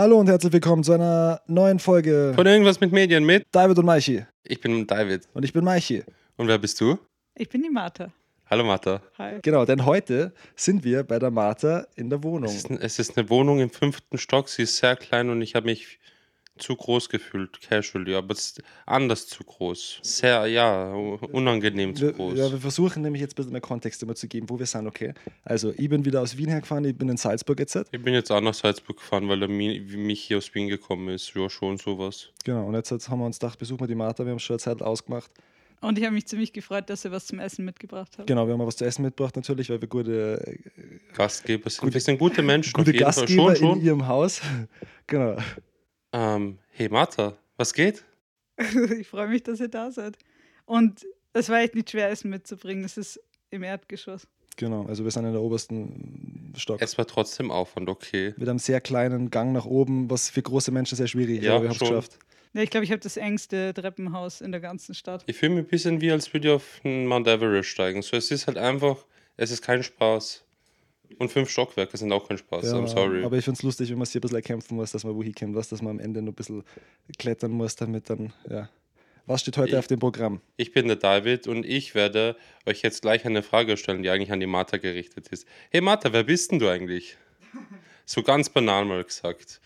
Hallo und herzlich willkommen zu einer neuen Folge Von irgendwas mit Medien mit. David und Maichi. Ich bin David. Und ich bin Maichi. Und wer bist du? Ich bin die Martha. Hallo Martha. Hi. Genau, denn heute sind wir bei der Martha in der Wohnung. Es ist, es ist eine Wohnung im fünften Stock. Sie ist sehr klein und ich habe mich zu groß gefühlt, casually, aber es ist anders zu groß. Sehr, ja, unangenehm zu Wir, groß. ja, wir versuchen nämlich jetzt ein bisschen mehr Kontext immer zu geben, wo wir sind, okay? Also, ich bin wieder aus Wien hergefahren, ich bin in Salzburg jetzt. Ich bin jetzt auch nach Salzburg gefahren, weil der Mi mich hier aus Wien gekommen ist. Ja, schon sowas. Genau, und jetzt haben wir uns gedacht, besuchen wir die Martha, wir haben schon eine Zeit ausgemacht. Und ich habe mich ziemlich gefreut, dass ihr was zum Essen mitgebracht habt. Genau, wir haben was zu essen mitgebracht natürlich, weil wir gute, äh, Gastgeber sind. Gute- wir sind gute Menschen gute auf jeden Gastgeber Fall. Schon, in schon. ihrem Haus. genau. Ähm, hey Martha, was geht? ich freue mich, dass ihr da seid. Und es war echt nicht schwer, Essen mitzubringen. Es ist im Erdgeschoss. Genau, also wir sind in der obersten Stock. Es war trotzdem Aufwand, okay. Mit einem sehr kleinen Gang nach oben, was für große Menschen sehr schwierig ist, Ja, aber wir haben es schon. geschafft. Ja, ich glaube, ich habe das engste Treppenhaus in der ganzen Stadt. Ich fühle mich ein bisschen wie, als würde ich auf einen Mount Everest steigen. So, es ist halt einfach, es ist kein Spaß. Und fünf Stockwerke sind auch kein Spaß. Ja, I'm sorry. Aber ich finde es lustig, wenn man sich ein bisschen erkämpfen muss, dass man wohin kommt, was, dass man am Ende noch ein bisschen klettern muss, damit dann, ja. Was steht heute Ich- auf dem Programm? Ich bin der David und ich werde euch jetzt gleich eine Frage stellen, die eigentlich an die Martha gerichtet ist. Hey Martha, wer bist denn du eigentlich? So ganz banal mal gesagt.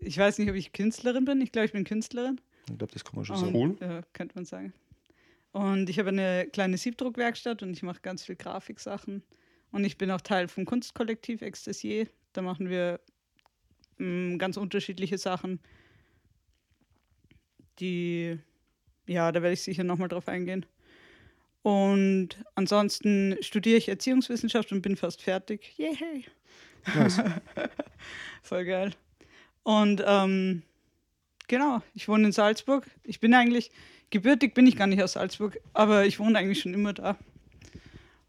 Ich weiß nicht, ob ich Künstlerin bin. Ich glaube, ich bin Künstlerin. Ich glaube, das kann man schon sagen. Cool. Ja, könnte man sagen. Und ich habe eine kleine Siebdruckwerkstatt und ich mache ganz viel Grafiksachen. Und ich bin auch Teil vom Kunstkollektiv Extasier. Da machen wir mm, ganz unterschiedliche Sachen, die, ja, da werde ich sicher nochmal drauf eingehen. Und ansonsten studiere ich Erziehungswissenschaft und bin fast fertig. Yay! Nice. Voll geil. Und ähm, genau, ich wohne in Salzburg. Ich bin eigentlich, gebürtig bin ich gar nicht aus Salzburg, aber ich wohne eigentlich schon immer da.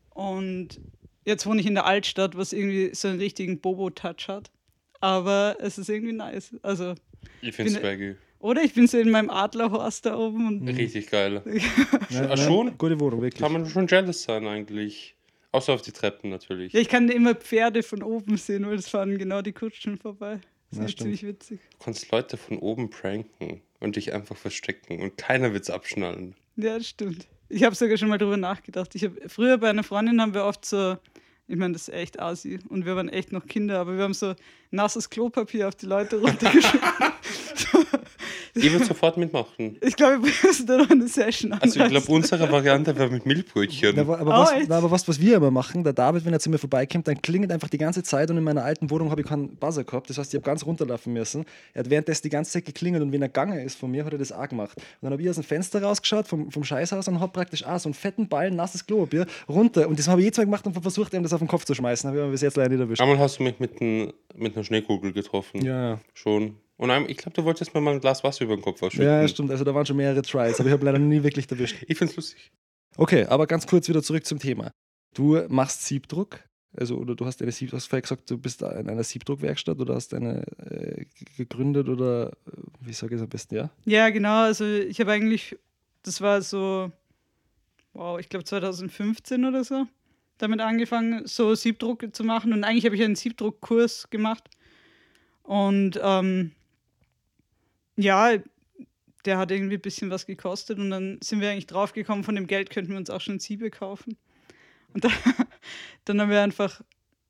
Und jetzt wohne ich in der Altstadt, was irgendwie so einen richtigen Bobo-Touch hat. Aber es ist irgendwie nice. Also, Ich finde Bin- Swaggy. oder ich bin so in meinem Adlerhorst da oben und Richtig geil. Ja, Ah, schon? Gute Wohnung, wirklich. Kann man schon jealous sein eigentlich. Außer auf die Treppen natürlich. ja, ich kann immer Pferde von oben sehen, weil es fahren genau die Kutschen vorbei. Das Ja, ist stimmt. ziemlich witzig. Du kannst Leute von oben pranken und dich einfach verstecken und keiner wird's abschnallen. Ja, das stimmt. Ich habe sogar schon mal drüber nachgedacht. Ich hab, früher bei einer Freundin haben wir oft so, ich meine, das ist echt assi und wir waren echt noch Kinder, aber wir haben so nasses Klopapier auf die Leute runtergeschüttet. Ich würde sofort mitmachen. ich glaube, wir müssen da noch eine Session Also ich glaube, anreißen. unsere Variante wäre mit Milchbrötchen. Na, aber, Oh, was, echt? na, aber was, was wir immer machen, der David, wenn er zu mir vorbeikommt, dann klingelt einfach die ganze Zeit und in meiner alten Wohnung habe ich keinen Buzzer gehabt. Das heißt, ich habe ganz runterlaufen müssen. Er hat währenddessen die ganze Zeit geklingelt und wenn er gegangen ist von mir, hat er das auch gemacht. Und dann habe ich aus dem Fenster rausgeschaut vom, vom Scheißhaus und habe praktisch auch so einen fetten Ball, nasses Klopapier runter. Und das habe ich jedes Mal gemacht und versucht, ihm das auf den Kopf zu schmeißen. Habe ich aber bis jetzt leider nicht erwischt. Einmal hast du mich mit, ein, mit einer Schneekugel getroffen. Ja, ja. Schon. Und ein- ich glaube, du wolltest mir mal ein Glas Wasser über den Kopf ausschütten. ja, stimmt. Also da waren schon mehrere Tries, aber ich habe leider nie wirklich erwischt. Ich finde es lustig. Okay, aber ganz kurz wieder zurück zum Thema. Du machst Siebdruck, also oder du hast eine Sieb, du hast vorher gesagt, du bist in einer Siebdruckwerkstatt oder hast eine äh, gegründet oder äh, wie sage ich es am besten, ja? Ja, genau. Also ich habe eigentlich, das war so, wow, ich glaube 2015 oder so, damit angefangen, so Siebdruck zu machen. Und eigentlich habe ich einen Siebdruckkurs gemacht. Und ähm, ja, der hat irgendwie ein bisschen was gekostet. Und dann sind wir eigentlich draufgekommen, von dem Geld könnten wir uns auch schon Siebe kaufen. Und dann, dann haben wir einfach,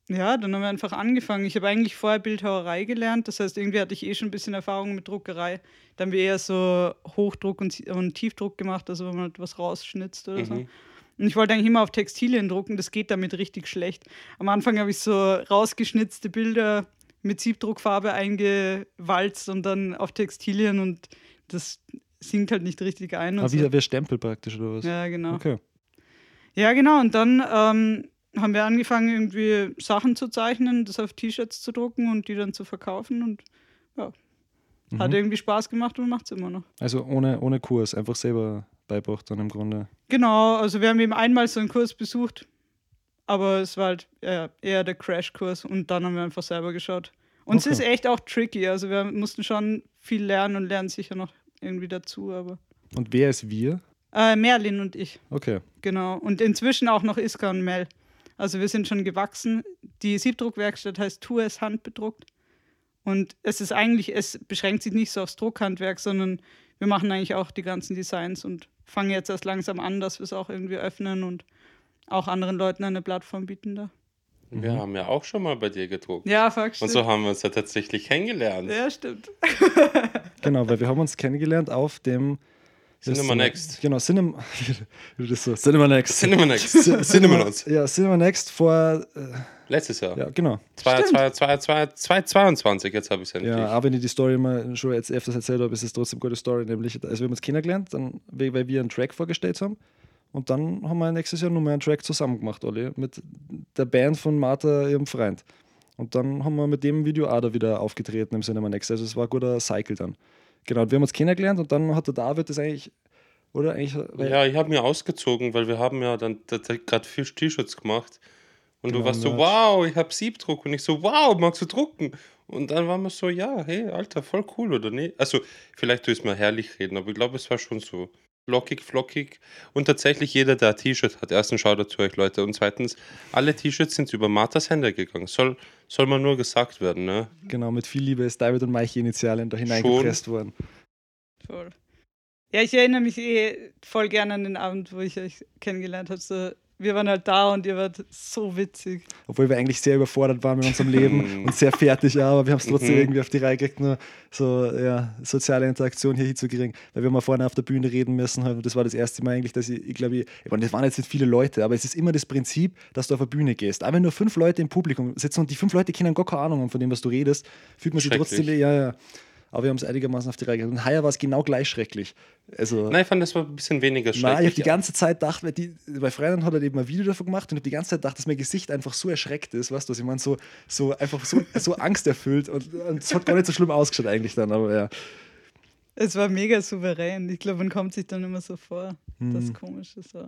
ja, dann haben wir einfach angefangen. Ich habe eigentlich vorher Bildhauerei gelernt. Das heißt, irgendwie hatte ich eh schon ein bisschen Erfahrung mit Druckerei. Dann haben wir eher so Hochdruck und, und Tiefdruck gemacht, also wenn man halt was rausschnitzt oder so. Mhm. Und ich wollte eigentlich immer auf Textilien drucken, das geht damit richtig schlecht. Am Anfang habe ich so rausgeschnitzte Bilder mit Siebdruckfarbe eingewalzt und dann auf Textilien und das sinkt halt nicht richtig ein. Aber so. wie, wie Stempel praktisch oder was? Ja, genau. Okay. Ja, genau. Und dann ähm, haben wir angefangen, irgendwie Sachen zu zeichnen, das auf T-Shirts zu drucken und die dann zu verkaufen. Und ja, hat Mhm. irgendwie Spaß gemacht und macht es immer noch. Also ohne, ohne Kurs, einfach selber beibracht dann im Grunde. Genau, also wir haben eben einmal so einen Kurs besucht, aber es war halt eher, eher der Crashkurs und dann haben wir einfach selber geschaut. Und Okay. es ist echt auch tricky, also wir mussten schon viel lernen und lernen sicher noch irgendwie dazu, aber. Und wer ist wir? Äh, Merlin und ich. Okay. Genau. Und inzwischen auch noch Iska und Mel. Also wir sind schon gewachsen. Die Siebdruckwerkstatt heißt Tu es handbedruckt. Und es ist eigentlich, es beschränkt sich nicht so aufs Druckhandwerk, sondern wir machen eigentlich auch die ganzen Designs und fangen jetzt erst langsam an, dass wir es auch irgendwie öffnen und auch anderen Leuten eine Plattform bieten da. Wir haben ja auch schon mal bei dir gedruckt. Ja, fuck, Und so haben wir uns ja tatsächlich kennengelernt. Ja, stimmt. Genau, weil wir haben uns kennengelernt auf dem Cinema Next. Genau, Cinema, so, Cinema Next. Cinema Next. Ci- Cinema Next. Ja, Cinema Next vor, äh, Letztes Jahr. ja, genau. Zwei- zwei- zwei- zwei- 2022, jetzt habe ich es endlich. Ja, auch wenn ich die Story mal schon jetzt öfters erzählt habe, ist es trotzdem eine gute Story. Nämlich, also wir haben uns kennengelernt, dann, weil wir einen Track vorgestellt haben. Und dann haben wir nächstes Jahr nochmal einen Track zusammen gemacht, alle, mit der Band von Martha, ihrem Freund. Und dann haben wir mit dem Video auch da wieder aufgetreten im Cinema Next. Also es war ein guter Cycle dann. Genau, wir haben uns kennengelernt und dann hat der David das eigentlich, oder eigentlich, Ja, ich habe mir ausgezogen, weil wir haben ja dann gerade vier T-Shirts gemacht. Und Genau, du warst so, wow, ich habe Siebdruck. Und ich so, wow, magst du drucken? Und dann waren wir so, ja, hey, Alter, voll cool, oder nicht? Also, vielleicht tue ich es mal herrlich reden, aber ich glaube, es war schon so lockig, flockig. Und tatsächlich jeder, der ein T-Shirt hat, erstens schaut zu euch, Leute. Und zweitens, alle T-Shirts sind über Marthas Hände gegangen. Soll, soll mal nur gesagt werden, ne? genau, mit viel Liebe ist David und Mike Initialien da hineingepresst worden. Voll. Ja, ich erinnere mich eh voll gerne an den Abend, wo ich euch kennengelernt habe. So, wir waren halt da und ihr wart so witzig. Obwohl wir eigentlich sehr überfordert waren mit unserem Leben und sehr fertig, ja, aber wir haben es trotzdem Mhm. irgendwie auf die Reihe gekriegt, nur so ja, soziale Interaktion hier hinzukriegen, weil wir mal vorne auf der Bühne reden müssen. halt. Und das war das erste Mal eigentlich, dass ich, ich glaube, ich, ich meine, das waren jetzt nicht viele Leute, aber es ist immer das Prinzip, dass du auf eine Bühne gehst. Auch wenn nur fünf Leute im Publikum sitzen und die fünf Leute kennen gar keine Ahnung haben von dem, was du redest, fühlt man sich trotzdem, ja, ja. Aber wir haben es einigermaßen auf die Reihe gekriegt. Und heuer war es genau gleich schrecklich. Also, Nein, ich fand, das war ein bisschen weniger Nein, ich habe schrecklich. die ganze Zeit gedacht, weil die, bei Freunden hat er eben ein Video davon gemacht und ich habe die ganze Zeit gedacht, dass mein Gesicht einfach so erschreckt ist, weißt du, was ich meine, so, so einfach so, so angsterfüllt und und es hat gar nicht so schlimm ausgeschaut eigentlich dann, aber ja. Es war mega souverän. Ich glaube, man kommt sich dann immer so vor, Hm. komisch ist. So.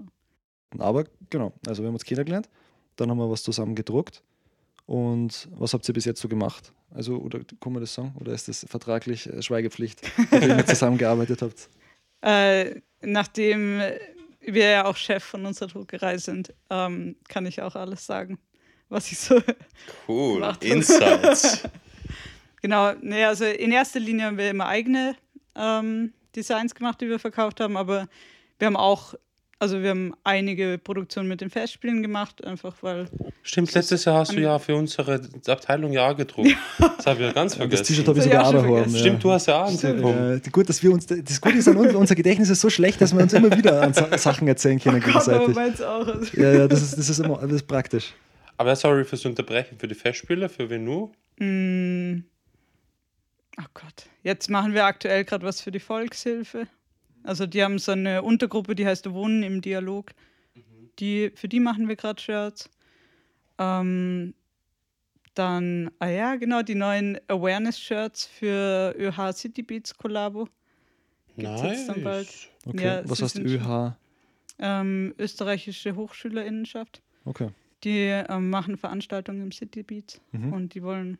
Aber genau, also wir haben uns kennengelernt, dann haben wir was zusammen gedruckt und was habt ihr bis jetzt so gemacht? Also, oder kann man das sagen? Oder ist das vertraglich äh, Schweigepflicht, mit dem ihr zusammengearbeitet habt? Äh, nachdem wir ja auch Chef von unserer Druckerei sind, ähm, kann ich auch alles sagen, was ich so Cool, Insights. Genau, nee, also in erster Linie haben wir immer eigene ähm, Designs gemacht, die wir verkauft haben, aber wir haben auch, also wir haben einige Produktionen mit den Festspielen gemacht, einfach weil, Stimmt, letztes Jahr hast du ja für unsere Abteilung ja gedruckt. Das habe ich ja ganz Das vergessen. T-Shirt habe ich Das sogar auch daheim. vergessen. Stimmt, du hast ja auch eins bekommen. Äh, gut, dass wir uns, das Gute ist an uns, unser Gedächtnis ist so schlecht, dass wir uns immer wieder an Sa Sachen erzählen können Gott, aber gegenseitig. auch. Also. Ja, ja, das ist, das ist immer das ist praktisch. Aber sorry fürs Unterbrechen. Für die Festspiele, für Venu. Mm. Oh Gott, jetzt machen wir aktuell gerade was für die Volkshilfe. Also die haben so eine Untergruppe, die heißt Wohnen im Dialog. Die, für die machen wir gerade Shirts. Ähm, dann, ah ja, genau, die neuen Awareness-Shirts für ÖH City Beats Kollabo. Gibt's jetzt dann bald. Okay. Ja, Was heißt ÖH? Ähm, österreichische Hochschülerinnenschaft. Okay. Die ähm, machen Veranstaltungen im City Beats Mhm. und die wollen,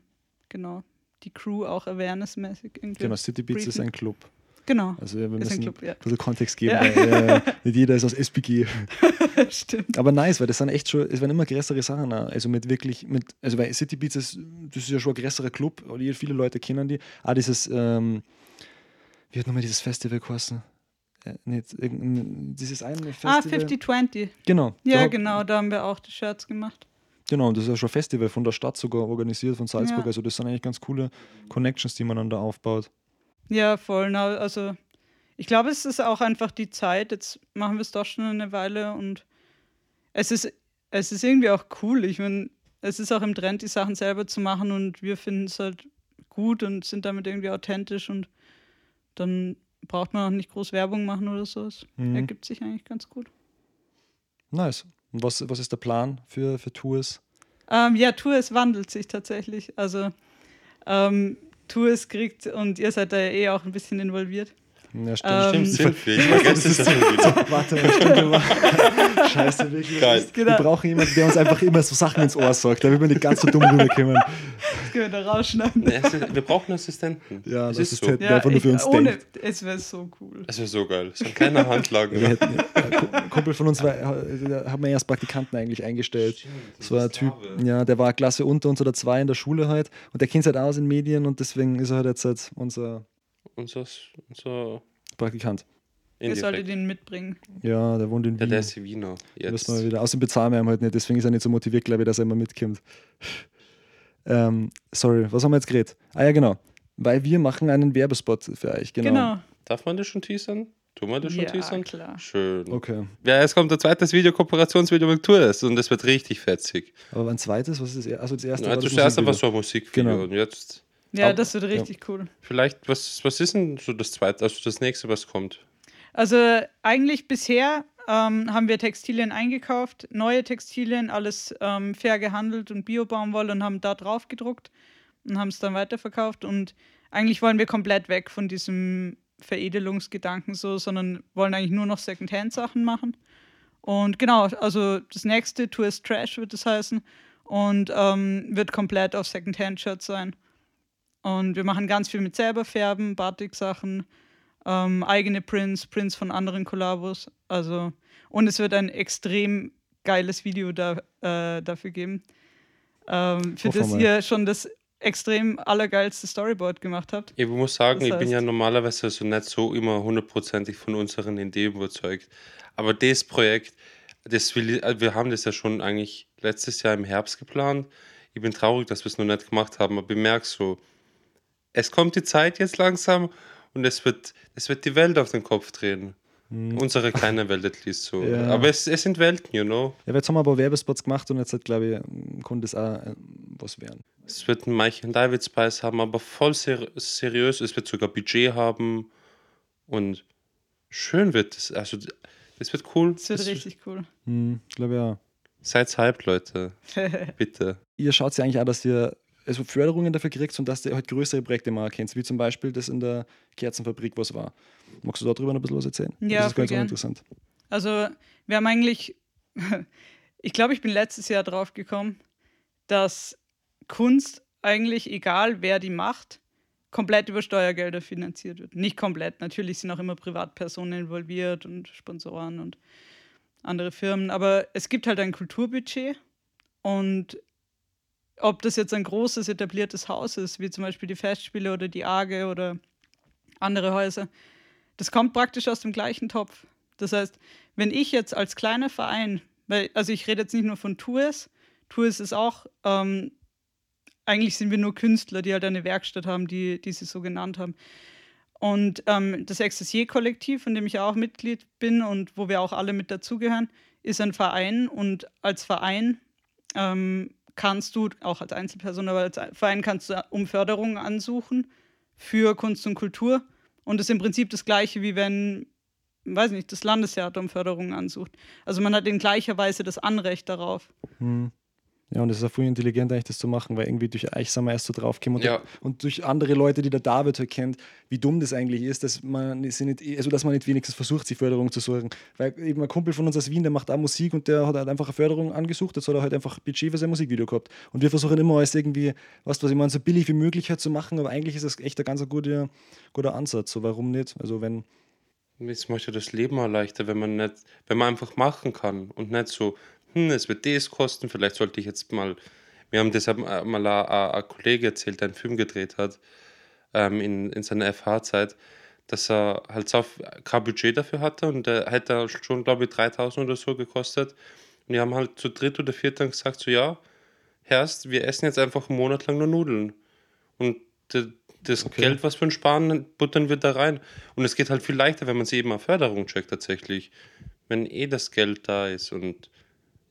genau, die Crew auch awarenessmäßig irgendwie. Genau, City Beats ist briefen. ein Club. Genau, Also wir ist ein müssen Club, ja. ein bisschen Kontext geben, Ja. weil äh, nicht jeder ist aus SPG. Stimmt. Aber nice, weil das sind echt schon, es werden immer größere Sachen. auch. Also mit wirklich, mit, also weil City Beats ist, das ist ja schon ein größerer Club, viele Leute kennen die. Ah, dieses, ähm, wie hat nochmal dieses Festival geheißen? Äh, nicht, dieses eine Festival. Ah, 5020. Genau. Ja, da, genau, da haben wir auch die Shirts gemacht. Genau, und das ist ja schon ein Festival von der Stadt sogar organisiert, von Salzburg. Ja. Also das sind eigentlich ganz coole Connections, die man dann da aufbaut. Ja, voll. Na, also, ich glaube, es ist auch einfach die Zeit. Jetzt machen wir es doch schon eine Weile und es ist, es ist irgendwie auch cool. Ich meine, es ist auch im Trend, die Sachen selber zu machen und wir finden es halt gut und sind damit irgendwie authentisch und dann braucht man auch nicht groß Werbung machen oder so. Es Mhm. ergibt sich eigentlich ganz gut. Nice. Und was, was ist der Plan für, für Tours? Ähm, ja, Tour, es wandelt sich tatsächlich. Also, ähm, Tour es kriegt und ihr seid da ja eh auch ein bisschen involviert. Ja, stimmt. Ähm, Stimmt, wir. Ich vergesse es ja schon wieder. Warte, stimmt, Scheiße, wirklich. Geil. Wir Genau. brauchen jemanden, der uns einfach immer so Sachen ins Ohr sagt, damit wir nicht ganz so dumm rüberkommen. Das können wir da rausschneiden. Nee, es ist- Wir brauchen Assistenten. Ja, es das ist ist so. halt- Ja, einfach nur für uns ohne, denkt. es wäre so cool. Das wäre so geil. So ein kleiner Handlagen. Wir hätten, ein Kumpel von uns war, da haben wir erst Praktikanten eigentlich eingestellt. Das war ein Typ, ja, der war eine Klasse unter uns oder zwei in der Schule halt und der kennt sich halt aus in Medien und deswegen ist er halt jetzt halt unser Unser, unser Praktikant. Ihr solltet ihn mitbringen. Ja, der wohnt in Ja, Wien. der ist Wiener. Jetzt. Müssen wir wieder. Außerdem bezahlen wir ihn halt nicht, deswegen ist er nicht so motiviert, glaube ich, dass er immer mitkommt. Ähm, sorry, was haben wir jetzt geredet? Ah ja, genau. Weil wir machen einen Werbespot für euch, genau. Genau. Darf man das schon teasern? Tun wir das schon Ja, teasern? klar. Schön. Okay. Ja, es kommt ein zweites Video, Kooperationsvideo mit Tours und das wird richtig fetzig. Aber ein zweites, was ist das? Also das erste Ja, war du das zuerst einfach Musikvideo. so ein Musikvideo Genau. und jetzt Ja, Aber- das wird richtig cool. vielleicht, was, was ist denn so das zweite, also das nächste, was kommt? Also eigentlich bisher ähm, haben wir Textilien eingekauft, neue Textilien, alles ähm, fair gehandelt und Bio-Baumwolle und haben da drauf gedruckt und haben es dann weiterverkauft. Und eigentlich wollen wir komplett weg von diesem Veredelungsgedanken so, sondern wollen eigentlich nur noch Secondhand-Sachen machen. Und genau, also das nächste Tour is Trash wird es heißen und ähm, wird komplett auf Secondhand-Shirts sein. Und wir machen ganz viel mit selber färben, Batik-Sachen, ähm, eigene Prints, Prints von anderen Kollabos. Also, und es wird ein extrem geiles Video da, äh, dafür geben, ähm, für Hoffen das mal. ihr schon das extrem allergeilste Storyboard gemacht habt. Ich muss sagen, Das ich bin ja heißt- normalerweise so nicht so immer hundertprozentig von unseren Ideen überzeugt. Aber das Projekt, das will ich, wir haben das ja schon eigentlich letztes Jahr im Herbst geplant. Ich bin traurig, dass wir es noch nicht gemacht haben, aber ich merke so, es kommt die Zeit jetzt langsam und es wird, es wird die Welt auf den Kopf drehen. Unsere kleine Welt at least so. Ja. Aber es, es sind Welten, you know. Ja, jetzt haben wir aber Werbespots gemacht und jetzt hat, glaube ich, konnte es auch äh, was werden. Es wird einen Mike and David Spice haben, aber voll ser seriös. Es wird sogar Budget haben und schön wird es. Also, es wird cool. Das wird Es- richtig cool. Hm, glaube ja. Seid hyped, Leute. Bitte. Ihr schaut ja eigentlich auch, dass ihr also Förderungen dafür kriegt und dass ihr halt größere Projekte mal erkennt, wie zum Beispiel das in der Kerzenfabrik, was war. Magst du darüber noch ein bisschen was erzählen? Ja, das ist ganz gern. interessant. Also, wir haben eigentlich, ich glaube, ich bin letztes Jahr drauf gekommen, dass Kunst eigentlich, egal wer die macht, komplett über Steuergelder finanziert wird. Nicht komplett, natürlich sind auch immer Privatpersonen involviert und Sponsoren und andere Firmen, aber es gibt halt ein Kulturbudget und ob das jetzt ein großes etabliertes Haus ist, wie zum Beispiel die Festspiele oder die Arge oder andere Häuser, das kommt praktisch aus dem gleichen Topf. Das heißt, wenn ich jetzt als kleiner Verein, weil, also ich rede jetzt nicht nur von Tours, Tours ist auch, ähm, eigentlich sind wir nur Künstler, die halt eine Werkstatt haben, die, die sie so genannt haben. Und ähm, das Extasier-Kollektiv, von dem ich auch Mitglied bin und wo wir auch alle mit dazugehören, ist ein Verein und als Verein ähm, kannst du, auch als Einzelperson, aber als Verein kannst du um Förderung ansuchen für Kunst und Kultur. Und das ist im Prinzip das Gleiche, wie wenn, weiß nicht, das Landestheater um Förderung ansucht. Also man hat in gleicher Weise das Anrecht darauf. Hm. Ja, und es ist auch voll intelligent, eigentlich das zu machen, weil irgendwie durch euch sind wir erst so draufgekommen und, Ja. und durch andere Leute, die der David halt kennt, wie dumm das eigentlich ist, dass man, sie nicht, also dass man nicht wenigstens versucht, sich Förderung zu suchen. Weil eben ein Kumpel von uns aus Wien, der macht auch Musik und der hat halt einfach eine Förderung angesucht, jetzt hat er halt einfach Budget für sein Musikvideo gehabt. Und wir versuchen immer alles irgendwie, du, was ich meine, so billig wie möglich halt zu machen, aber eigentlich ist das echt ein ganz guter, guter Ansatz. So, warum nicht? Also wenn, Es macht ja das Leben auch leichter, wenn man nicht, wenn man einfach machen kann und nicht so, hm, es wird das kosten, vielleicht sollte ich jetzt mal, wir haben das mal ein, Kollege erzählt, der einen Film gedreht hat, ähm, in, in seiner FH-Zeit, dass er halt so kein Budget dafür hatte und der hätte schon, glaube ich, 3000 oder so gekostet. Und die haben halt zu dritt oder viert dann gesagt, so ja, Herrst, wir essen jetzt einfach einen Monat lang nur Nudeln. Und das Geld, was wir sparen, buttern wir da rein. Und es geht halt viel leichter, wenn man sie eben auf Förderung checkt tatsächlich. Wenn eh das Geld da ist und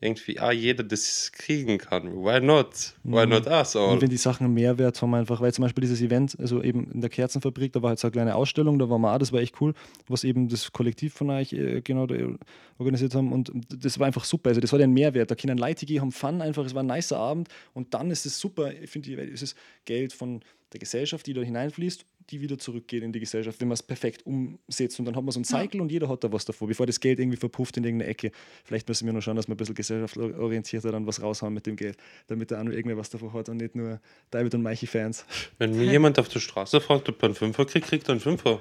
irgendwie ah, jeder das kriegen kann. Why not? Why not us all? Und wenn die Sachen einen Mehrwert haben, einfach, weil zum Beispiel dieses Event, also eben in der Kerzenfabrik, da war halt so eine kleine Ausstellung, da waren wir auch, das war echt cool, was eben das Kollektiv von euch äh, genau da, äh, organisiert haben und das war einfach super. Also das hat einen Mehrwert. Da können Leute gehen, haben Fun einfach, es war ein nicer Abend und dann ist es super, ich finde, es ist Geld von der Gesellschaft, die da hineinfließt, die wieder zurückgeht in die Gesellschaft, wenn man es perfekt umsetzt. Und dann hat man so einen Cycle ja. und jeder hat da was davor, bevor das Geld irgendwie verpufft in irgendeine Ecke. Vielleicht müssen wir nur schauen, dass wir ein bisschen gesellschaftsorientierter dann was raushauen mit dem Geld, damit der andere irgendwer was davor hat und nicht nur David und Meichi-Fans. Wenn mir jemand auf der Straße fragt, ob er einen Fünfer kriegt, kriegt er einen Fünfer.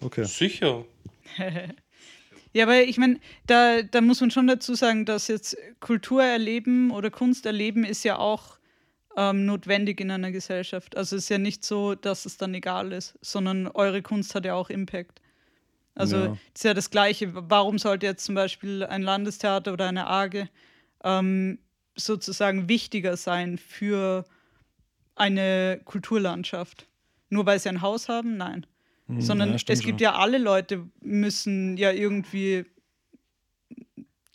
Okay. Sicher. Ja, aber ich meine, da, da muss man schon dazu sagen, dass jetzt Kultur erleben oder Kunst erleben ist ja auch ähm, notwendig in einer Gesellschaft. Also es ist ja nicht so, dass es dann egal ist, sondern eure Kunst hat ja auch Impact. Also es ja. ist ja das Gleiche. Warum sollte jetzt zum Beispiel ein Landestheater oder eine AGE ähm, sozusagen wichtiger sein für eine Kulturlandschaft? Nur weil sie ein Haus haben? Nein. Hm, sondern ja, es gibt ja alle Leute müssen ja irgendwie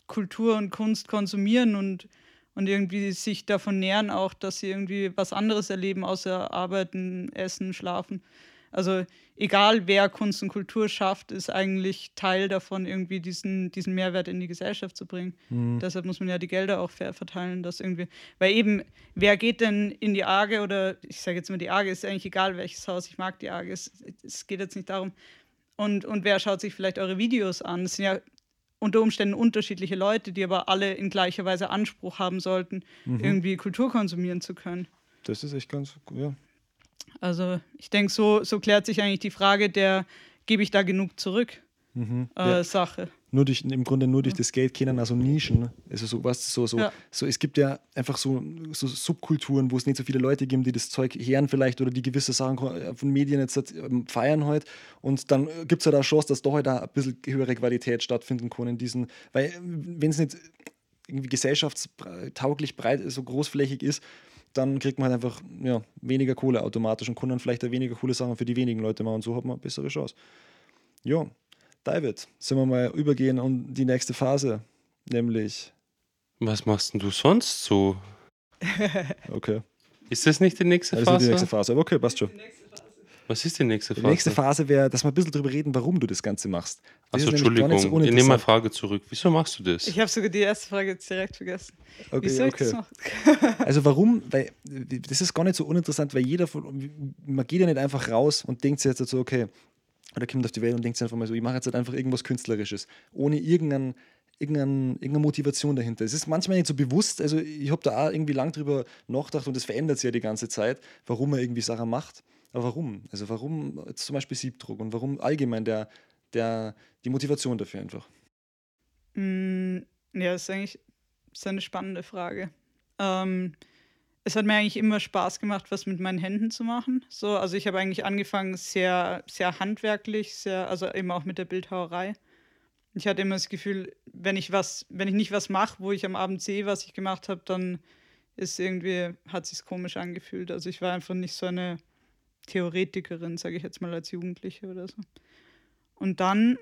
Kultur und Kunst konsumieren und, und irgendwie sich davon nähern, auch dass sie irgendwie was anderes erleben, außer arbeiten, essen, schlafen. Also egal wer Kunst und Kultur schafft, ist eigentlich Teil davon, irgendwie diesen, diesen Mehrwert in die Gesellschaft zu bringen. Mhm. Deshalb muss man ja die Gelder auch fair verteilen, dass irgendwie, weil eben, wer geht denn in die Arge oder ich sage jetzt mal die Arge, ist eigentlich egal welches Haus, ich mag die Arge, es, es geht jetzt nicht darum. Und, und wer schaut sich vielleicht eure Videos an? Es sind ja unter Umständen unterschiedliche Leute, die aber alle in gleicher Weise Anspruch haben sollten, mhm. irgendwie Kultur konsumieren zu können. Das ist echt ganz, ja, also ich denke, so, so klärt sich eigentlich die Frage der, gebe ich da genug zurück? Mhm, äh, ja. Sache. Nur durch, Im Grunde nur durch das Geld kennen also Nischen. Also so, was, so, so, ja. so, es gibt ja einfach so, so Subkulturen, wo es nicht so viele Leute gibt, die das Zeug hören vielleicht oder die gewisse Sachen von Medien jetzt ähm, feiern halt. Und dann gibt es ja halt da Chance, dass da halt ein bisschen höhere Qualität stattfinden kann in diesen, weil wenn es nicht irgendwie gesellschaftstauglich breit, so großflächig ist, dann kriegt man halt einfach ja, weniger Kohle automatisch und kann dann vielleicht auch weniger coole Sachen für die wenigen Leute machen und so hat man eine bessere Chance. Ja, David, sollen wir mal übergehen um die nächste Phase, nämlich. Was machst denn du sonst so? okay. Ist das nicht die nächste Phase? Das ist die nächste Phase, aber okay, passt schon. Was ist die nächste Phase? Die nächste Phase wäre, dass wir ein bisschen darüber reden, warum du das Ganze machst. Achso, Entschuldigung, so ich nehme meine Frage zurück. Wieso machst du das? Ich habe sogar die erste Frage jetzt direkt vergessen. Okay, Wieso okay. also warum? Weil das ist gar nicht so uninteressant, weil jeder von, man geht ja nicht einfach raus und denkt sich jetzt so, okay, oder kommt auf die Welt und denkt sich einfach mal so, ich mache jetzt halt einfach irgendwas Künstlerisches, ohne irgendeinen irgendeine, irgendeine Motivation dahinter. Es ist manchmal nicht so bewusst, also ich habe da auch irgendwie lang drüber nachgedacht und das verändert sich ja die ganze Zeit, warum man irgendwie Sachen macht. Aber warum? Also warum zum Beispiel Siebdruck und warum allgemein der, der, die Motivation dafür einfach? Mm, ja, das ist eigentlich ist eine spannende Frage. Ähm, es hat mir eigentlich immer Spaß gemacht, was mit meinen Händen zu machen. So, also ich habe eigentlich angefangen sehr, sehr handwerklich, sehr, also eben auch mit der Bildhauerei. Ich hatte immer das Gefühl, wenn ich was, wenn ich nicht was mache, wo ich am Abend sehe, was ich gemacht habe, dann ist irgendwie, hat sich komisch angefühlt. Also ich war einfach nicht so eine Theoretikerin, sage ich jetzt mal als Jugendliche oder so. Und dann,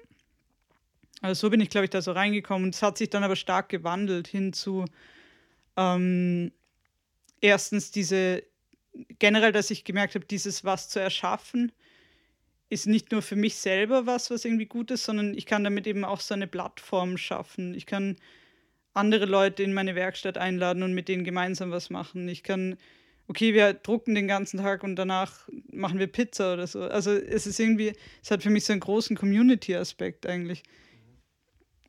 also so bin ich, glaube ich, da so reingekommen. Es hat sich dann aber stark gewandelt hin zu ähm, erstens diese, generell, dass ich gemerkt habe, dieses was zu erschaffen, ist nicht nur für mich selber was, was irgendwie gut ist, sondern ich kann damit eben auch so eine Plattform schaffen. Ich kann andere Leute in meine Werkstatt einladen und mit denen gemeinsam was machen. Ich kann okay, wir drucken den ganzen Tag und danach machen wir Pizza oder so. Also es ist irgendwie, es hat für mich so einen großen Community-Aspekt eigentlich.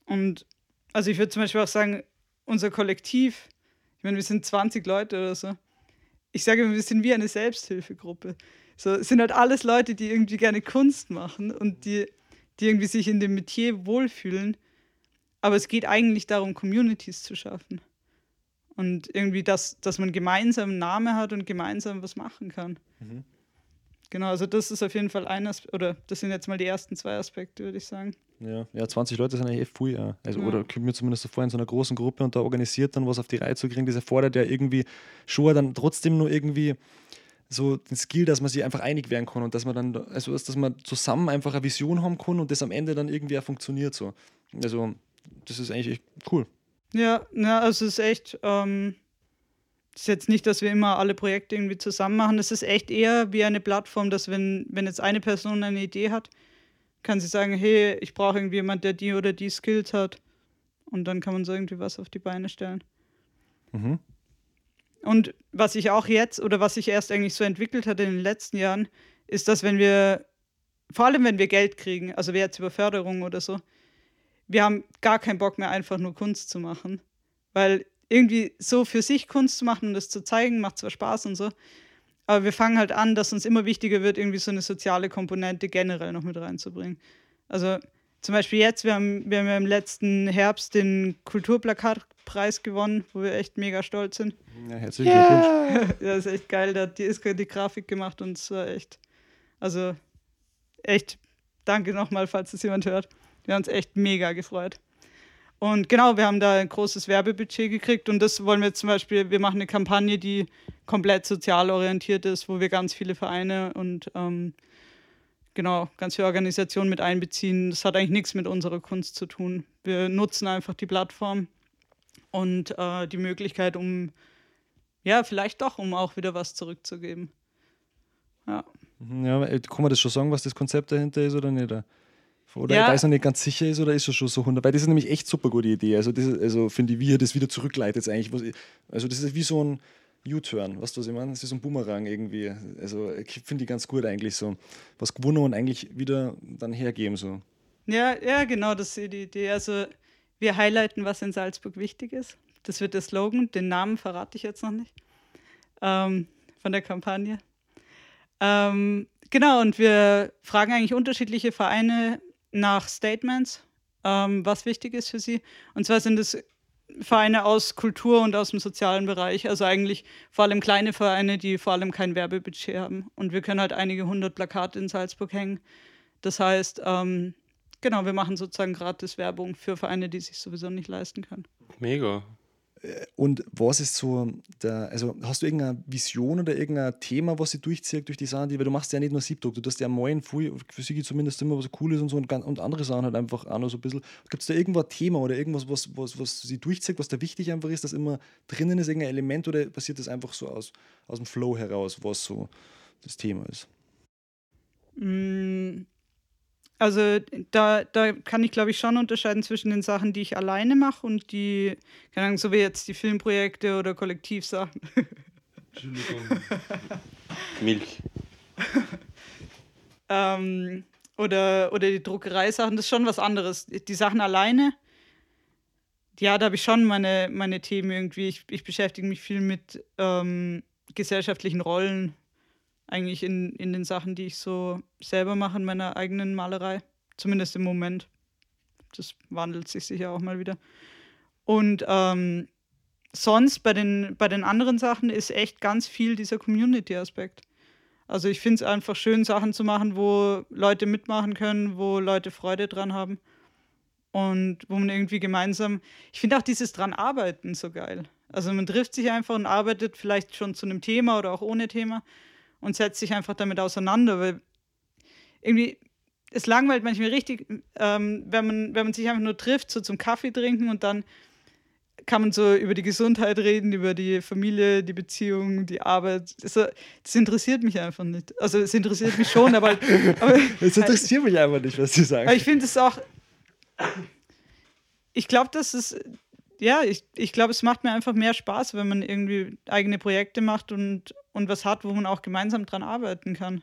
Und also ich würde zum Beispiel auch sagen, unser Kollektiv, ich meine, wir sind 20 Leute oder so. Ich sage immer, wir sind wie eine Selbsthilfegruppe. So, es sind halt alles Leute, die irgendwie gerne Kunst machen und die, die irgendwie sich in dem Metier wohlfühlen. Aber es geht eigentlich darum, Communities zu schaffen. Und irgendwie, dass, dass man gemeinsam einen Namen hat und gemeinsam was machen kann. Mhm. Genau, also das ist auf jeden Fall ein Aspekt, oder das sind jetzt mal die ersten zwei Aspekte, würde ich sagen. Ja, ja 20 Leute sind eigentlich echt viel, ja. Also, ja. Oder kommt mir zumindest so vor, in so einer großen Gruppe und da organisiert dann was auf die Reihe zu kriegen, das erfordert ja irgendwie schon dann trotzdem nur irgendwie so den Skill, dass man sich einfach einig werden kann und dass man dann, also dass man zusammen einfach eine Vision haben kann und das am Ende dann irgendwie auch funktioniert so. Also, das ist eigentlich echt cool. Ja, ja, also es ist echt, ähm, es ist jetzt nicht, dass wir immer alle Projekte irgendwie zusammen machen. Es ist echt eher wie eine Plattform, dass wenn, wenn jetzt eine Person eine Idee hat, kann sie sagen, hey, ich brauche irgendwie jemanden, der die oder die Skills hat. Und dann kann man so irgendwie was auf die Beine stellen. Mhm. Und was ich auch jetzt oder was sich erst eigentlich so entwickelt hat in den letzten Jahren, ist, dass wenn wir, vor allem wenn wir Geld kriegen, also jetzt über Förderung oder so, wir haben gar keinen Bock mehr, einfach nur Kunst zu machen. Weil irgendwie so für sich Kunst zu machen und das zu zeigen, macht zwar Spaß und so, aber wir fangen halt an, dass uns immer wichtiger wird, irgendwie so eine soziale Komponente generell noch mit reinzubringen. Also zum Beispiel jetzt, wir haben, wir haben ja im letzten Herbst den Kulturplakatpreis gewonnen, wo wir echt mega stolz sind. Ja, herzlichen Glückwunsch. Ja, das ist echt geil. Da hat die Iska die Grafik gemacht und es war echt, also echt, danke nochmal, falls das jemand hört. Wir haben uns echt mega gefreut. Und genau, wir haben da ein großes Werbebudget gekriegt und das wollen wir zum Beispiel, wir machen eine Kampagne, die komplett sozial orientiert ist, wo wir ganz viele Vereine und ähm, genau, ganz viele Organisationen mit einbeziehen. Das hat eigentlich nichts mit unserer Kunst zu tun. Wir nutzen einfach die Plattform und äh, die Möglichkeit, um, ja, vielleicht doch, um auch wieder was zurückzugeben. Ja. Mhm, Ja, äh, kann man das schon sagen, was das Konzept dahinter ist oder nicht? Oder Ja. weil es noch nicht ganz sicher ist oder ist es schon so 100? Weil das ist nämlich echt super gute Idee. Also, das, ist- also finde ich, wie er das wieder zurückleitet eigentlich. Ich, also das ist wie so ein U-Turn, weißt du, was ich meine? Das ist so ein Boomerang irgendwie. Also ich finde die ganz gut eigentlich so. Was gewonnen und eigentlich wieder dann hergeben so. Ja, ja, genau, das ist die Idee. Also wir highlighten, was in Salzburg wichtig ist. Das wird der Slogan. Den Namen verrate ich jetzt noch nicht. Ähm, von der Kampagne. Ähm, genau, und wir fragen eigentlich unterschiedliche Vereine nach Statements, ähm, was wichtig ist für sie. Und zwar sind es Vereine aus Kultur und aus dem sozialen Bereich. Also eigentlich vor allem kleine Vereine, die vor allem kein Werbebudget haben. Und wir können halt einige hundert Plakate in Salzburg hängen. Das heißt, ähm, genau, wir machen sozusagen gratis Werbung für Vereine, die sich sowieso nicht leisten können. Mega. Und was ist so, der, also hast du irgendeine Vision oder irgendein Thema, was sie durchzieht durch die Sachen, die, weil du machst ja nicht nur Siebdruck, du tust ja malen, viel, für sie zumindest immer was Cooles und so und, und andere Sachen halt einfach auch noch so ein bisschen. Gibt es da irgendwo ein Thema oder irgendwas, was, was, was sie durchzieht, was da wichtig einfach ist, dass immer drinnen ist, irgendein Element oder passiert das einfach so aus, aus dem Flow heraus, was so das Thema ist? Mm, Also da, da kann ich, glaube ich, schon unterscheiden zwischen den Sachen, die ich alleine mache und die, keine Ahnung, so wie jetzt die Filmprojekte oder Kollektivsachen. Entschuldigung. Milch. ähm, oder, oder die Druckereisachen, das ist schon was anderes. Die Sachen alleine, ja, da habe ich schon meine, meine Themen irgendwie. Ich, ich beschäftige mich viel mit ähm, gesellschaftlichen Rollen, eigentlich in, in den Sachen, die ich so selber mache in meiner eigenen Malerei. Zumindest im Moment. Das wandelt sich sicher auch mal wieder. Und ähm, sonst bei den, bei den anderen Sachen ist echt ganz viel dieser Community-Aspekt. Also ich finde es einfach schön, Sachen zu machen, wo Leute mitmachen können, wo Leute Freude dran haben und wo man irgendwie gemeinsam, ich finde auch dieses dran arbeiten so geil. Also man trifft sich einfach und arbeitet vielleicht schon zu einem Thema oder auch ohne Thema und setzt sich einfach damit auseinander, weil irgendwie es langweilt manchmal richtig, ähm, wenn, man, wenn man sich einfach nur trifft, so zum Kaffee trinken und dann kann man so über die Gesundheit reden, über die Familie, die Beziehung, die Arbeit. So, das interessiert mich einfach nicht. Also es interessiert mich schon, aber, aber Das interessiert mich einfach nicht, was sie sagen. aber ich finde es auch. Ich glaube, dass es. Ja, ich, ich glaube, es macht mir einfach mehr Spaß, wenn man irgendwie eigene Projekte macht und, und was hat, wo man auch gemeinsam dran arbeiten kann.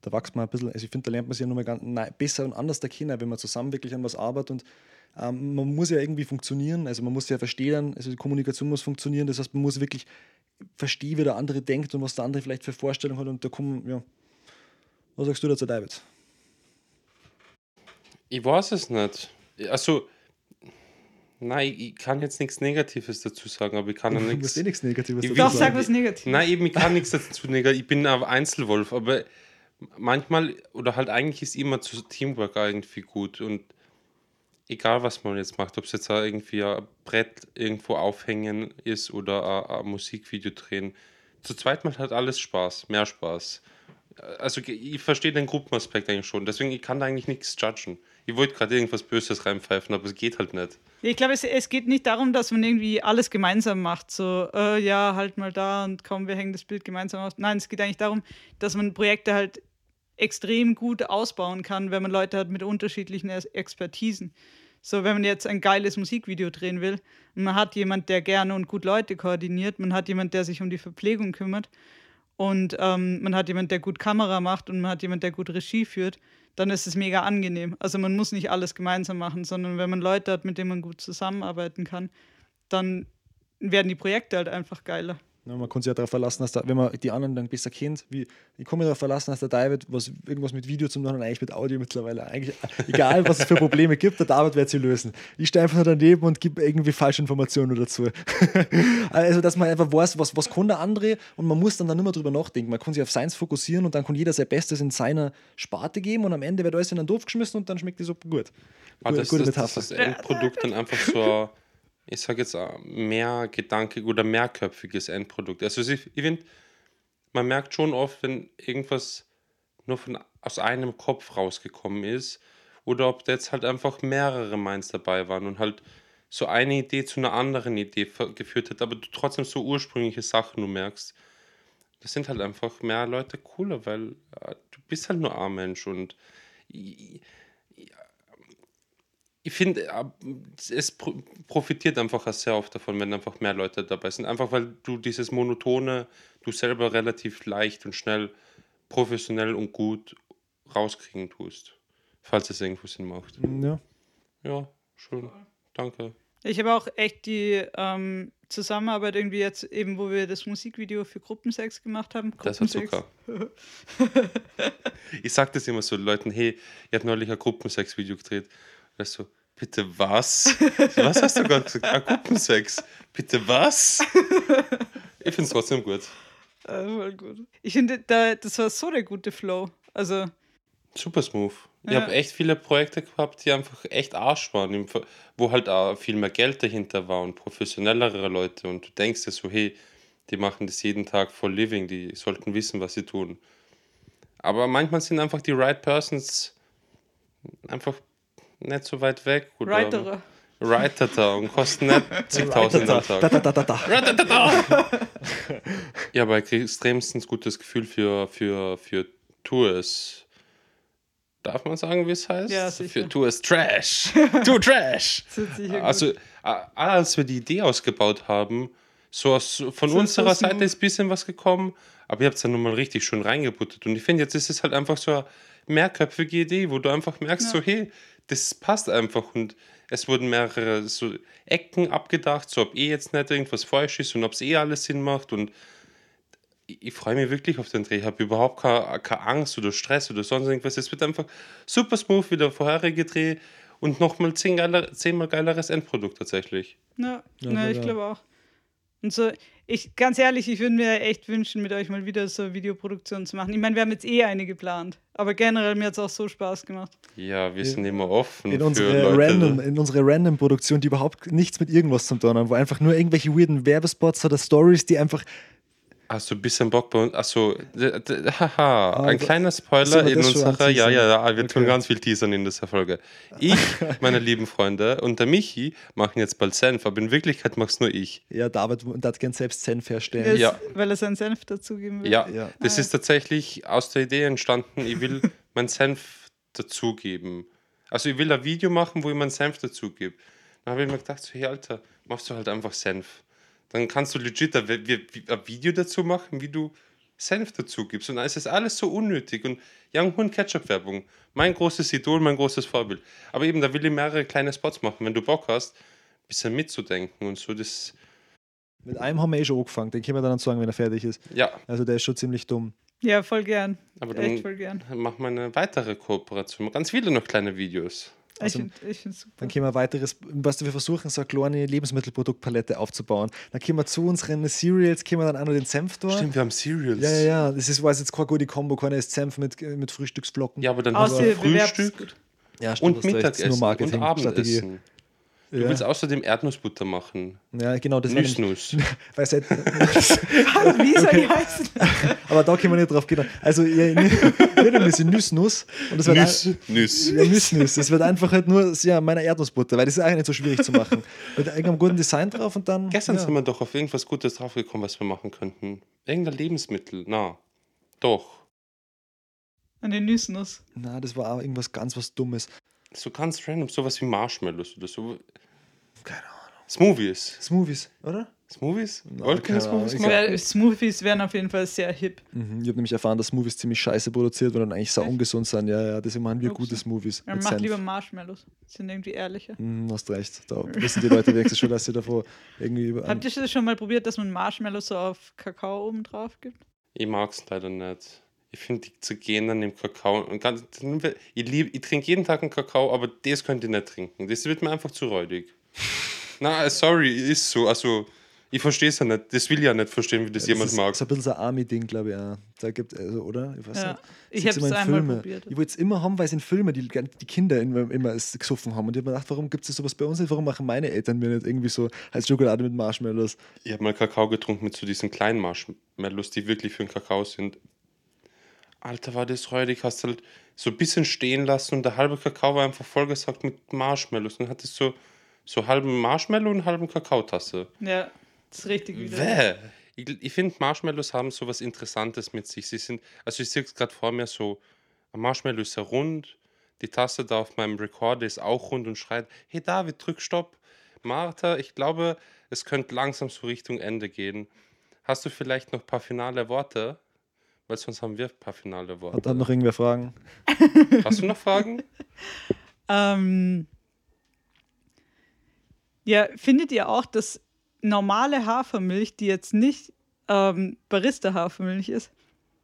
da wächst man ein bisschen, also ich finde, da lernt man sich ja nochmal ganz nei- besser und anders kennen, wenn man zusammen wirklich an was arbeitet und ähm, man muss ja irgendwie funktionieren, also man muss ja verstehen, also die Kommunikation muss funktionieren, das heißt, man muss wirklich verstehen, wie der andere denkt und was der andere vielleicht für Vorstellungen hat und da kommen, ja, was sagst du dazu, David? Ich weiß es nicht. Also, nein, ich kann jetzt nichts Negatives dazu sagen, aber ich kann ja Du nichts. musst eh nichts Negatives Ich dazu will Doch, sag sagen. was Negatives. Nein, eben, ich kann nichts dazu nehmen. Ich bin ein Einzelwolf, aber manchmal oder halt eigentlich ist immer zu Teamwork irgendwie gut und egal was man jetzt macht, ob es jetzt irgendwie ein Brett irgendwo aufhängen ist oder ein, ein Musikvideo drehen, zu zweit macht halt alles Spaß, mehr Spaß. Also ich verstehe den Gruppenaspekt eigentlich schon, deswegen ich kann da eigentlich nichts judgen. Ich wollte gerade irgendwas Böses reinpfeifen, aber es geht halt nicht. Ich glaube, es, es geht nicht darum, dass man irgendwie alles gemeinsam macht. So, äh, ja, halt mal da und komm, wir hängen das Bild gemeinsam auf. Nein, es geht eigentlich darum, dass man Projekte halt extrem gut ausbauen kann, wenn man Leute hat mit unterschiedlichen Expertisen. So, wenn man jetzt ein geiles Musikvideo drehen will man hat jemand, der gerne und gut Leute koordiniert, man hat jemand, der sich um die Verpflegung kümmert und ähm, man hat jemand, der gut Kamera macht und man hat jemand, der gut Regie führt, dann ist es mega angenehm. Also man muss nicht alles gemeinsam machen, sondern wenn man Leute hat, mit denen man gut zusammenarbeiten kann, dann werden die Projekte halt einfach geiler. Ja, man kann sich ja darauf verlassen, dass da, wenn man die anderen dann besser kennt, wie, ich kann mich darauf verlassen, dass der David was, irgendwas mit Video zu tun hat und eigentlich mit Audio mittlerweile. Eigentlich, egal, was es für Probleme gibt, der David wird sie lösen. Ich stehe einfach nur daneben und gebe irgendwie falsche Informationen dazu. also, dass man einfach weiß, was, was kann der andere und man muss dann, dann immer drüber nachdenken. Man kann sich auf Science fokussieren und dann kann jeder sein Bestes in seiner Sparte geben und am Ende wird alles in den Dorf geschmissen und dann schmeckt die Suppe gut. Ah, das, Gute das, das, das Endprodukt dann einfach so ich sage jetzt, äh, mehr gedankig oder mehrköpfiges Endprodukt. Also ich, finde, man merkt schon oft, wenn irgendwas nur von, aus einem Kopf rausgekommen ist oder ob da jetzt halt einfach mehrere Minds dabei waren und halt so eine Idee zu einer anderen Idee geführt hat, aber du trotzdem so ursprüngliche Sachen nur merkst. Das sind halt einfach mehr Leute cooler, weil äh, du bist halt nur ein Mensch und ich, ich finde, äh, es profitiert einfach sehr oft davon, wenn einfach mehr Leute dabei sind. Einfach weil du dieses Monotone, du selber relativ leicht und schnell, professionell und gut rauskriegen tust. Falls es irgendwo Sinn macht. Ja. Ja, schön. Danke. Ich habe auch echt die ähm, Zusammenarbeit irgendwie jetzt, eben wo wir das Musikvideo für Gruppensex gemacht haben. Gruppensex. Das war Zucker. ich sage das immer so Leuten, hey, ihr habt neulich ein Gruppensex-Video gedreht. Weißt du, bitte was? Was hast du gerade gesagt? Gruppensex. Bitte was? Ich finde es trotzdem gut. Ja, voll gut. Ich finde, da, das war so der gute Flow. Also. Super smooth. Ich habe echt viele Projekte gehabt, die einfach echt Arsch waren, wo halt auch viel mehr Geld dahinter war und professionellere Leute. Und du denkst dir so, hey, die machen das jeden Tag for living, die sollten wissen, was sie tun. Aber manchmal sind einfach die right persons einfach nicht so weit weg. Oder Reiterer. Reiterer und kosten nicht zigtausend am Tag. Da, da, da, da, da. ja, aber ich extremstens gutes Gefühl für, für, für Tours. Darf man sagen, wie es heißt? Ja, sicher. Für Tours Trash. Tour Trash. also, als wir die Idee ausgebaut haben, so aus, von so unserer Seite ist ein bisschen was gekommen, aber ihr habt es dann nochmal richtig schön reingebuttert. Und ich finde, jetzt ist es halt einfach so eine mehrköpfige Idee, wo du einfach merkst, ja. so, hey, das passt einfach und es wurden mehrere so Ecken abgedacht, so ob eh jetzt nicht irgendwas falsch ist und ob es eh alles Sinn macht und ich, ich freue mich wirklich auf den Dreh. Ich habe überhaupt keine, keine, Angst oder Stress oder sonst irgendwas. Es wird einfach super smooth wie der vorherige Dreh und nochmal zehn geiler, zehnmal geileres Endprodukt tatsächlich. Ja, ja, ja ich glaube auch. Und so, ich, ganz ehrlich, ich würde mir echt wünschen, mit euch mal wieder so Videoproduktion zu machen. Ich meine, wir haben jetzt eh eine geplant, aber generell mir hat es auch so Spaß gemacht. Ja, wir sind immer offen. In unsere, Random, in unsere Random-Produktion, die überhaupt nichts mit irgendwas zu tun haben, wo einfach nur irgendwelche weirden Werbespots oder Stories, die einfach Hast du ein bisschen Bock bei uns? Achso, haha, ah, ein kleiner Spoiler in unserer. Ja, ja, ja, wir okay. tun ganz viel Teasern in dieser Folge. Ich, meine lieben Freunde, und der Michi machen jetzt bald Senf, aber in Wirklichkeit mach's nur ich. Ja, David darf gern selbst Senf herstellen. Ja. Weil er seinen Senf dazugeben will. Ja, ja. das ah, ist tatsächlich aus der Idee entstanden, ich will meinen Senf dazugeben. Also ich will ein Video machen, wo ich meinen Senf dazugebe. Dann habe ich mir gedacht, so, hey Alter, machst du halt einfach Senf dann kannst du legit ein Video dazu machen, wie du Senf dazu gibst. Und dann ist alles so unnötig. Und Young Hun Ketchup-Werbung, mein großes Idol, mein großes Vorbild. Aber eben, da will ich mehrere kleine Spots machen. Wenn du Bock hast, ein bisschen mitzudenken und so, das. Mit einem haben wir eh schon angefangen, den können wir dann sagen, wenn er fertig ist. Ja. Also der ist schon ziemlich dumm. Ja, voll gern. Aber dann Echt voll gern. machen wir eine weitere Kooperation. Ganz viele noch kleine Videos. Also, ich finde super. Dann können wir weiteres, was wir versuchen, so eine kleine Lebensmittelproduktpalette aufzubauen. Dann können wir zu unseren Cereals, können wir dann auch noch den Senf da. Stimmt, wir haben Cereals. Ja, ja, ja. Das ist, war jetzt keine gute Kombo, keiner ist Senf mit, mit Frühstücksflocken. Ja, aber dann hast du Frühstück ja, stimmt, und Mittagessen und Abendessen. Du ja. willst außerdem Erdnussbutter machen. Ja, genau. Das Nüss-Nuss. Weil seit, Wie soll die heißen? Aber da können wir nicht drauf gehen. Also, ja, wird ein bisschen Nüss-Nuss. Nüss. Nüss. Ja, Nüss-Nuss. Das wird einfach halt nur ja, meine Erdnussbutter, weil das ist eigentlich nicht so schwierig zu machen. Mit irgendeinem guten Design drauf und dann. Gestern ja. sind wir doch auf irgendwas Gutes draufgekommen, was wir machen könnten. Irgendein Lebensmittel. Na, doch. Eine Nüssnuss. Na, das war auch irgendwas ganz was Dummes. So ganz random, sowas wie Marshmallows oder so. Keine Ahnung. Smoothies. Smoothies, oder? Smoothies? Nein, Wollt ihr keine Smoothies machen? Wär, Smoothies wären auf jeden Fall sehr hip. Mhm. Ich habe nämlich erfahren, dass Smoothies ziemlich scheiße produziert werden und eigentlich Echt? ungesund sind. Ja, ja, deswegen machen wir Ups. gute Smoothies. Ja, mach Senf. lieber Marshmallows. Sind irgendwie ehrlicher. Mhm, hast recht. Da wissen die Leute wenigstens schon, dass sie davor irgendwie über. Habt ihr das schon mal probiert, dass man Marshmallows so auf Kakao oben drauf gibt? Ich mag es leider nicht. Ich finde die zu gehen dann im Kakao. Und ganz, ich, lieb, ich trinke jeden Tag einen Kakao, aber das könnt ihr nicht trinken. Das wird mir einfach zu räudig. Na, sorry, ist so. Also, ich verstehe es ja nicht. Das will ich ja nicht verstehen, wie das Ja, jemand ist mag. So ein bisschen so ein Army-Ding, glaube ich. Ja. Da gibt also, oder? Ich weiß Ja. nicht. Ich habe immer es in einmal Filmen. probiert. Ich wollte es immer haben, weil es in Filmen die, die Kinder immer, immer es gesoffen haben. Und ich habe mir gedacht, warum gibt es sowas bei uns nicht? Warum machen meine Eltern mir nicht irgendwie so als Schokolade mit Marshmallows? Ich habe mal Kakao getrunken mit so diesen kleinen Marshmallows, die wirklich für den Kakao sind. Alter, war das räudig. Hast halt so ein bisschen stehen lassen und der halbe Kakao war einfach vollgesaugt mit Marshmallows. Und hattest so, so halben Marshmallow und halben Kakaotasse. Ja, das ist richtig wieder. Ich, ich finde, Marshmallows haben so was Interessantes mit sich. Sie sind, also ich sehe es gerade vor mir so, ein Marshmallow ist ja rund, die Tasse da auf meinem Recorder ist auch rund und schreit, hey David, drück Stopp. Martha, ich glaube, es könnte langsam so Richtung Ende gehen. Hast du vielleicht noch ein paar finale Worte? Weil sonst haben wir ein paar finale Worte. hat noch irgendwer Fragen? Hast du noch Fragen? Ähm, ja, findet ihr auch, dass normale Hafermilch, die jetzt nicht ähm, Barista-Hafermilch ist,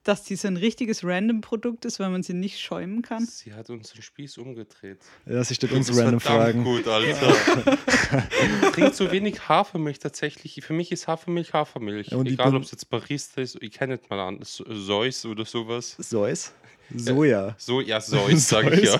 dass die so ein richtiges Random-Produkt ist, weil man sie nicht schäumen kann? Sie hat unseren Spieß umgedreht. Ja, sie stellt uns random Fragen. gut, Alter. ich trinke zu wenig Hafermilch tatsächlich. Für mich ist Hafermilch Hafermilch. Ja, und ich Egal, ob es jetzt Barista ist, ich kenne nicht mal an, Zeus oder sowas. Sois? Soja. So, ja, Zeus, sage ich ja.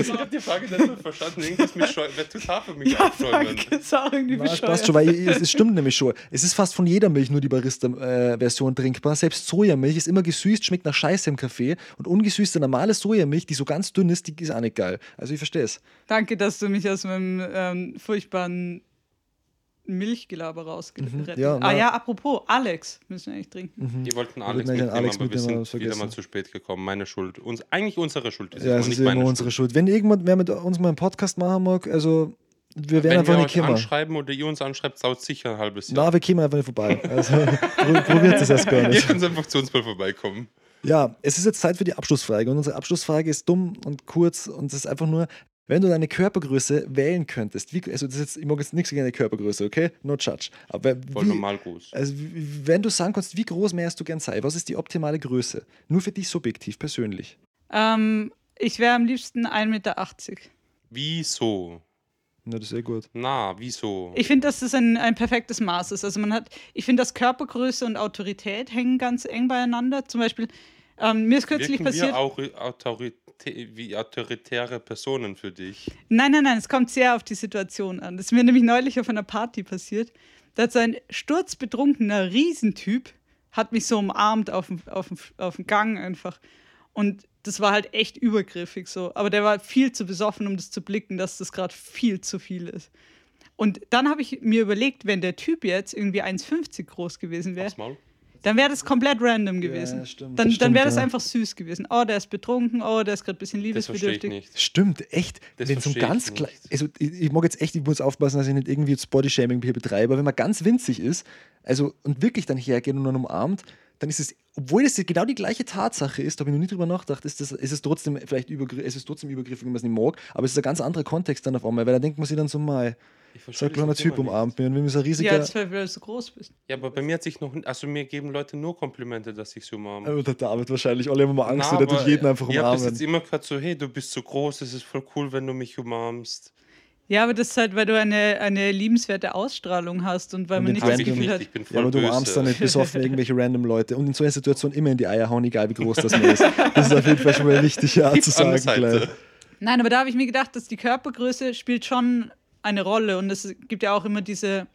Ich habe die Frage nicht mehr verstanden. Irgendwas mit Schäumen. Wer tut Hafermilch aufschäumen? Danke, ist auch irgendwie Na, es bescheuert. passt schon, weil es, es stimmt nämlich schon. Es ist fast von jeder Milch nur die Barista-Version trinkbar. Selbst Sojamilch ist immer gesüßt, schmeckt nach Scheiße im Kaffee. Und ungesüßte normale Sojamilch, die so ganz dünn ist, die ist auch nicht geil. Also ich verstehe es. Danke, dass du mich aus meinem ähm, furchtbaren Milchgelaber rausgerettet Mhm, ja, Ah ja, apropos, Alex müssen wir eigentlich trinken. Die wollten Wir Alex wollten eigentlich mitnehmen, Alex aber wir mitnehmen, sind aber es wieder vergessen. mal zu spät gekommen. Meine Schuld. Uns, eigentlich unsere Schuld. ist Ja, es ist immer meine unsere Schuld. Wenn irgendjemand wer mit uns mal einen Podcast machen mag, also wir werden Wenn einfach wir nicht kommen. anschreiben oder ihr uns anschreibt, dauert sicher ein halbes Jahr. Na, wir kommen einfach nicht vorbei. Also pro- probiert es erst gar Ihr nicht. könnt einfach zu uns mal vorbeikommen. Ja, es ist jetzt Zeit für die Abschlussfrage. Und unsere Abschlussfrage ist dumm und kurz und es ist einfach nur, wenn du deine Körpergröße wählen könntest, wie, also das ist jetzt, ich mag jetzt nichts gegen deine Körpergröße, okay? No judge. Aber Voll wie, normal groß. also wenn du sagen kannst, wie groß wärst du gern sein? Was ist die optimale Größe? Nur für dich subjektiv, persönlich. Ähm, ich wäre am liebsten 1,80 Meter. Wieso? Na, das ist eh gut. Na, wieso? Ich finde, dass das ein, ein perfektes Maß ist. Also man hat, ich finde, dass Körpergröße und Autorität hängen ganz eng beieinander. Zum Beispiel, ähm, mir ist kürzlich Wirken passiert. wir auch autoritä wie autoritäre Personen für dich? Nein, nein, nein, es kommt sehr auf die Situation an. Das ist mir nämlich neulich auf einer Party passiert. Da hat so ein sturzbetrunkener Riesentyp, hat mich so umarmt auf dem, auf dem, auf dem Gang einfach. Und das war halt echt übergriffig so. Aber der war viel zu besoffen, um das zu blicken, dass das gerade viel zu viel ist. Und dann habe ich mir überlegt, wenn der Typ jetzt irgendwie 1,50 groß gewesen wäre? Dann wäre das komplett random gewesen. Ja, stimmt, dann dann wäre das ja. einfach süß gewesen. Oh, der ist betrunken, oh, der ist gerade ein bisschen Das verstehe ich liebesbedürftig. nicht. Stimmt, echt. Das wenn so ganz klein, also ich, ich mag jetzt echt, ich muss aufpassen, dass ich nicht irgendwie jetzt Bodyshaming hier betreibe, aber wenn man ganz winzig ist, also und wirklich dann hergeht und dann umarmt, dann ist es, obwohl es genau die gleiche Tatsache ist, da habe ich noch nie drüber nachgedacht, ist, das, ist es trotzdem vielleicht übergriffig, es ist trotzdem übergriffig, wenn man es nicht mag, aber es ist ein ganz anderer Kontext dann auf einmal, weil da denkt man sich dann so mal, Ich so verstehe ein kleiner Typ umarmt mich und wenn mir so ein riesiger, Ja, das wäre, weil du so groß bist. Ja, aber bei mir hat sich noch, also mir geben Leute nur Komplimente, dass ich so umarme. oh, der David wahrscheinlich, alle haben immer Angst, Na, der tut aber jeden einfach Ich habe das umarmen. jetzt immer gehört, so, hey, du bist so groß, es ist voll cool, wenn du mich umarmst. Ja, aber das ist halt, weil du eine, eine liebenswerte Ausstrahlung hast und weil Und man nicht das Gefühl nicht, hat. ich bin voll Ja, aber du umarmst dann nicht besoffen irgendwelche random Leute und in so einer Situation immer in die Eier hauen, egal wie groß das man ist. Das ist auf jeden Fall schon mal wichtig, ja, zu sagen gleich. Nein, aber da habe ich mir gedacht, dass die Körpergröße spielt schon eine Rolle und es gibt ja auch immer diese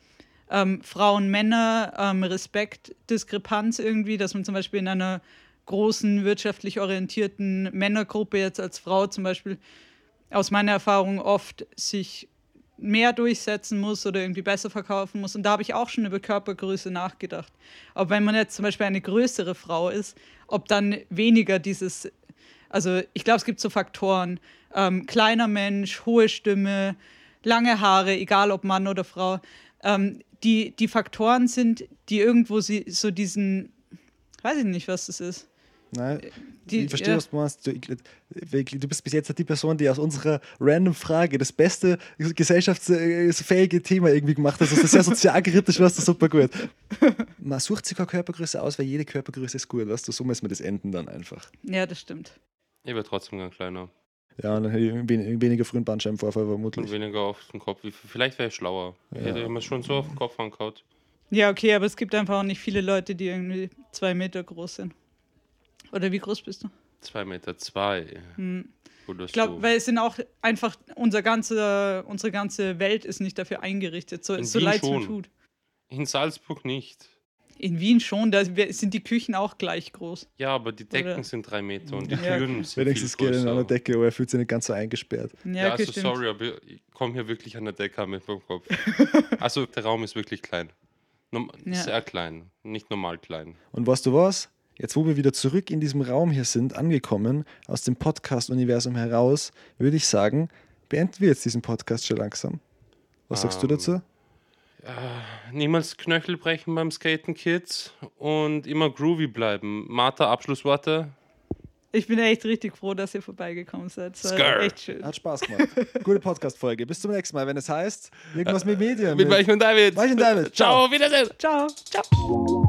ähm, Frauen-Männer-Respekt-Diskrepanz irgendwie, dass man zum Beispiel in einer großen, wirtschaftlich orientierten Männergruppe jetzt als Frau zum Beispiel aus meiner Erfahrung oft sich mehr durchsetzen muss oder irgendwie besser verkaufen muss. Und da habe ich auch schon über Körpergröße nachgedacht. Aber wenn man jetzt zum Beispiel eine größere Frau ist, ob dann weniger dieses Also ich glaube, es gibt so Faktoren. Ähm, kleiner Mensch, hohe Stimme, lange Haare, egal ob Mann oder Frau. Ähm, die, die Faktoren sind, die irgendwo sie, so diesen, weiß ich nicht, was das ist. Nein, Die, ich verstehe, ja. was du meinst. Du, du bist bis jetzt die Person, die aus unserer random Frage das beste gesellschaftsfähige Thema irgendwie gemacht hat. Das ist sehr sozialkritisch, was du super gut. Man sucht sich keine Körpergröße aus, weil jede Körpergröße ist gut, weißt du? So muss man das enden dann einfach. Ja, das stimmt. Ich wäre trotzdem gern kleiner. Ja, und dann hätte ich wen- weniger frühen Bandscheibenvorfall Und vermutlich. weniger auf den Kopf. Vielleicht wäre ich schlauer. Ich hätte mir schon so auf den Kopf angehauen. Ja, okay, aber es gibt einfach auch nicht viele Leute, die irgendwie zwei Meter groß sind. Oder wie groß bist du? Zwei Meter zwei. Hm. Ich glaube, so. weil es sind auch einfach, unser ganze, unsere ganze Welt ist nicht dafür eingerichtet, so, In so leid es mir tut. In Salzburg nicht. In Wien schon, da sind die Küchen auch gleich groß. Ja, aber die Decken Oder- sind drei Meter und die Ja. Türen sind Wenigstens viel geht er in größer. einer Decke, aber er fühlt sich nicht ganz so eingesperrt. Ja, Ja, okay, also stimmt. sorry, aber ich komme hier wirklich an der Decke mit meinem Kopf. also der Raum ist wirklich klein. Norm Ja. Sehr klein, nicht normal klein. Und weißt du was? Jetzt, wo wir wieder zurück in diesem Raum hier sind, angekommen, aus dem Podcast-Universum heraus, würde ich sagen, beenden wir jetzt diesen Podcast schon langsam. Was sagst du Ähm, dazu? Niemals Knöchel brechen beim Skaten, Kids. Und immer groovy bleiben. Martha, Abschlussworte? Ich bin echt richtig froh, dass ihr vorbeigekommen seid. Es war Skrr. echt schön. Hat Spaß gemacht. Gute Podcast-Folge. Bis zum nächsten Mal, wenn es heißt, irgendwas mit Medien. Mit Weichen und David. Weichen und David. Ciao, Wiedersehen. Ciao. Ciao.